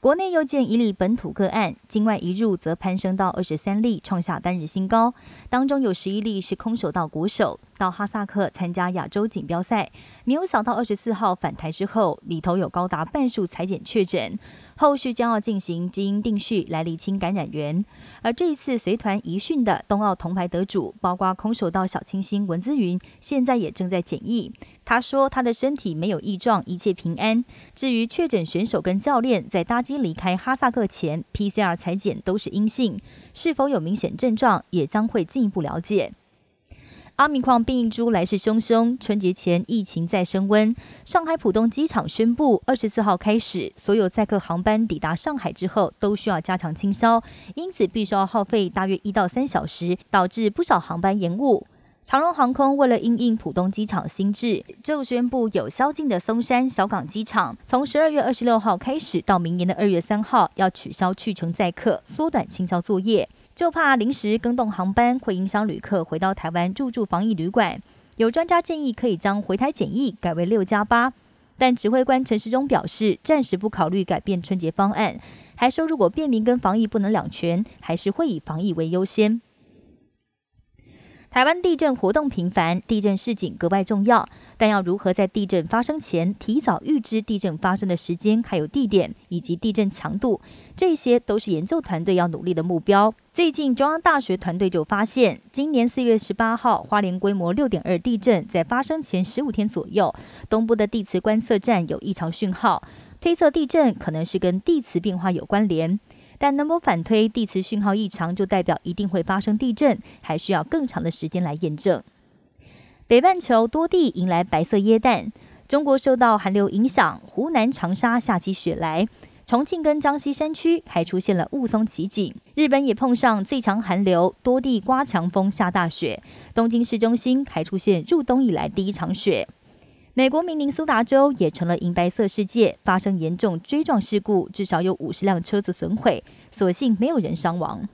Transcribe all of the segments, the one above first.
国内又见一例本土个案，境外一入则攀升到二十三例，创下单日新高。当中有十一例是空手道国手，到哈萨克参加亚洲锦标赛，没有想到二十四号返台之后，里头有高达半数裁剪确诊。后续将要进行基因定序来厘清感染源。而这一次随团移训的冬奥铜牌得主，包括空手道小清新文姿云，现在也正在检疫。他说他的身体没有异状，一切平安。至于确诊选手跟教练在搭机离开哈萨克前，PCR 裁剪都是阴性，是否有明显症状，也将会进一步了解。阿米矿变异株来势汹汹，春节前疫情再升温。上海浦东机场宣布，二十四号开始，所有载客航班抵达上海之后，都需要加强清消，因此必须要耗费大约一到三小时，导致不少航班延误。长荣航空为了应应浦东机场新制，就宣布有宵禁的松山小港机场，从十二月二十六号开始到明年的二月三号，要取消去程载客，缩短清消作业。就怕临时更动航班会影响旅客回到台湾入住防疫旅馆。有专家建议可以将回台检疫改为六加八，但指挥官陈时中表示，暂时不考虑改变春节方案，还说如果便民跟防疫不能两全，还是会以防疫为优先。台湾地震活动频繁，地震示警格外重要。但要如何在地震发生前提早预知地震发生的时间、还有地点以及地震强度，这些都是研究团队要努力的目标。最近，中央大学团队就发现，今年四月十八号，花莲规模六点二地震在发生前十五天左右，东部的地磁观测站有异常讯号，推测地震可能是跟地磁变化有关联。但能否反推地磁讯号异常就代表一定会发生地震，还需要更长的时间来验证。北半球多地迎来白色耶诞，中国受到寒流影响，湖南长沙下起雪来，重庆跟江西山区还出现了雾凇奇景。日本也碰上最强寒流，多地刮强风下大雪，东京市中心还出现入冬以来第一场雪。美国明尼苏达州也成了银白色世界，发生严重追撞事故，至少有五十辆车子损毁，所幸没有人伤亡。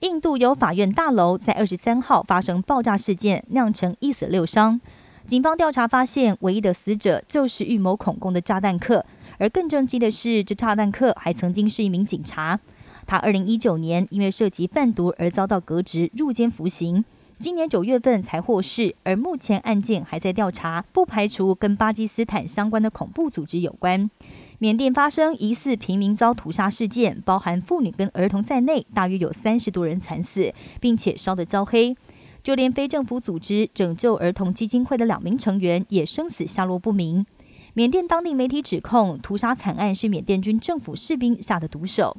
印度有法院大楼在二十三号发生爆炸事件，酿成一死六伤。警方调查发现，唯一的死者就是预谋恐攻的炸弹客，而更震惊的是，这炸弹客还曾经是一名警察。他二零一九年因为涉及贩毒而遭到革职，入监服刑。今年九月份才获释，而目前案件还在调查，不排除跟巴基斯坦相关的恐怖组织有关。缅甸发生疑似平民遭屠杀事件，包含妇女跟儿童在内，大约有三十多人惨死，并且烧得焦黑。就连非政府组织拯救儿童基金会的两名成员也生死下落不明。缅甸当地媒体指控屠杀惨案是缅甸军政府士兵下的毒手。